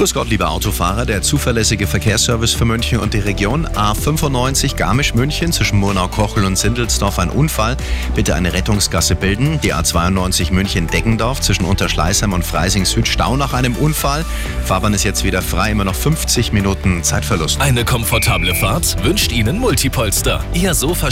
Grüß Gott, liebe Autofahrer. Der zuverlässige Verkehrsservice für München und die Region. A95 Garmisch-München zwischen Murnau-Kochel und Sindelsdorf ein Unfall. Bitte eine Rettungsgasse bilden. Die A92 München-Deggendorf zwischen Unterschleißheim und Freising-Süd Stau nach einem Unfall. Fahrbahn ist jetzt wieder frei, immer noch 50 Minuten Zeitverlust. Eine komfortable Fahrt wünscht Ihnen Multipolster. Ihr Sofa